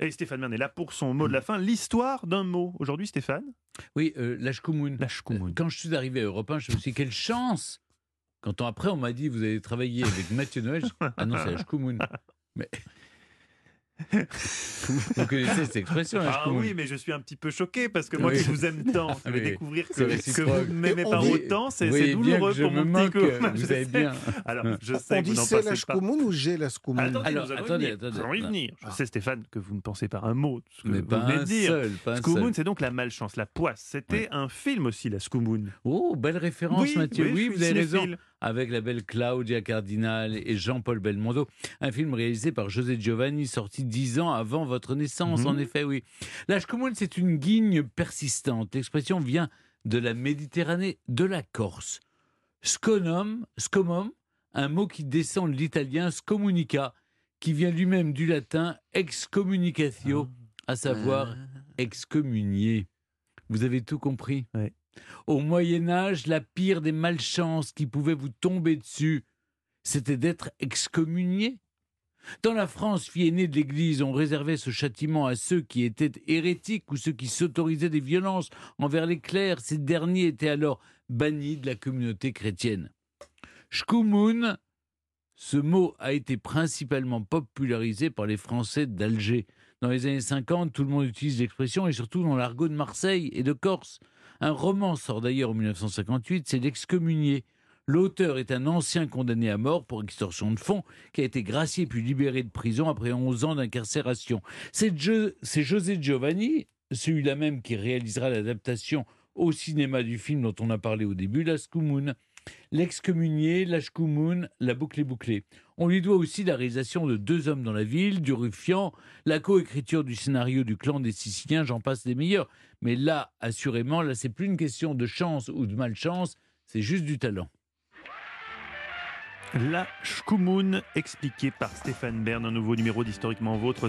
Et Stéphane Bern est là pour son mot de la fin, l'histoire d'un mot. Aujourd'hui, Stéphane Oui, euh, l'Ashkumun. L'Ashkumun. Quand je suis arrivé à Europe 1, je me suis dit, quelle chance Quand on, après, on m'a dit, vous allez travailler avec Mathieu Noël. je- Ah non, c'est l'Ashkumun. Mais... vous connaissez cette expression, Ah l'Ashkumun oui, mais je suis un petit peu choqué parce que moi Oui. qui vous aime tant, je vais Oui. découvrir que, que vous ne m'aimez pas dit- autant, c'est douloureux pour mon petit moque, coup. vous Je savez sais. bien. Alors, je sais On que vous dit c'est pensez la pas. Shkumun ou j'ai la Shkumun Attendez, Alors, nous allons y attendez, venir. attendez. Nous allons y venir. Je Ah. sais, Stéphane, que vous ne pensez pas un mot de ce que Mais vous pas venez de un dire. seul, pas un Skoumoun, seul. c'est donc la malchance, la poisse. C'était un film aussi, la Skoumoun. Oh, belle référence, Mathieu. Oui, vous avez raison. Avec la belle Claudia Cardinal et Jean-Paul Belmondo. Un film réalisé par José Giovanni, sorti dix ans avant votre naissance, Mhm. en effet, oui. L'âge commun, c'est une guigne persistante. L'expression vient de la Méditerranée, de la Corse. Sconum, scomum, un mot qui descend de l'italien scomunica, qui vient lui-même du latin excommunicatio, à savoir excommunier. Vous avez tout compris? Ouais. Au Moyen Âge, la pire des malchances qui pouvaient vous tomber dessus, c'était d'être excommunié. Dans la France, fille aînée de l'Église, on réservait ce châtiment à ceux qui étaient hérétiques ou ceux qui s'autorisaient des violences envers les clercs. Ces derniers étaient alors bannis de la communauté chrétienne. Shkumun, ce mot a été principalement popularisé par les Français d'Alger. Dans les années 50, tout le monde utilise l'expression, et surtout dans l'argot de Marseille et de Corse. Un roman sort d'ailleurs en 1958, c'est L'excommunié. L'auteur est un ancien condamné à mort pour extorsion de fonds qui a été gracié puis libéré de prison après 11 ans d'incarcération. C'est Jo- c'est José Giovanni, celui-là même qui réalisera l'adaptation au cinéma du film dont on a parlé au début, La Skoumoun. L'excommunié, la Shkumun, la boucle est bouclée. On lui doit aussi la réalisation de Deux hommes dans la ville, du Ruffian, la coécriture du scénario du clan des Siciliens, j'en passe des meilleurs. Mais là, assurément, là, c'est plus une question de chance ou de malchance, c'est juste du talent. La Shkumun, expliquée par Stéphane Bern, un nouveau numéro d'Historiquement Vôtre.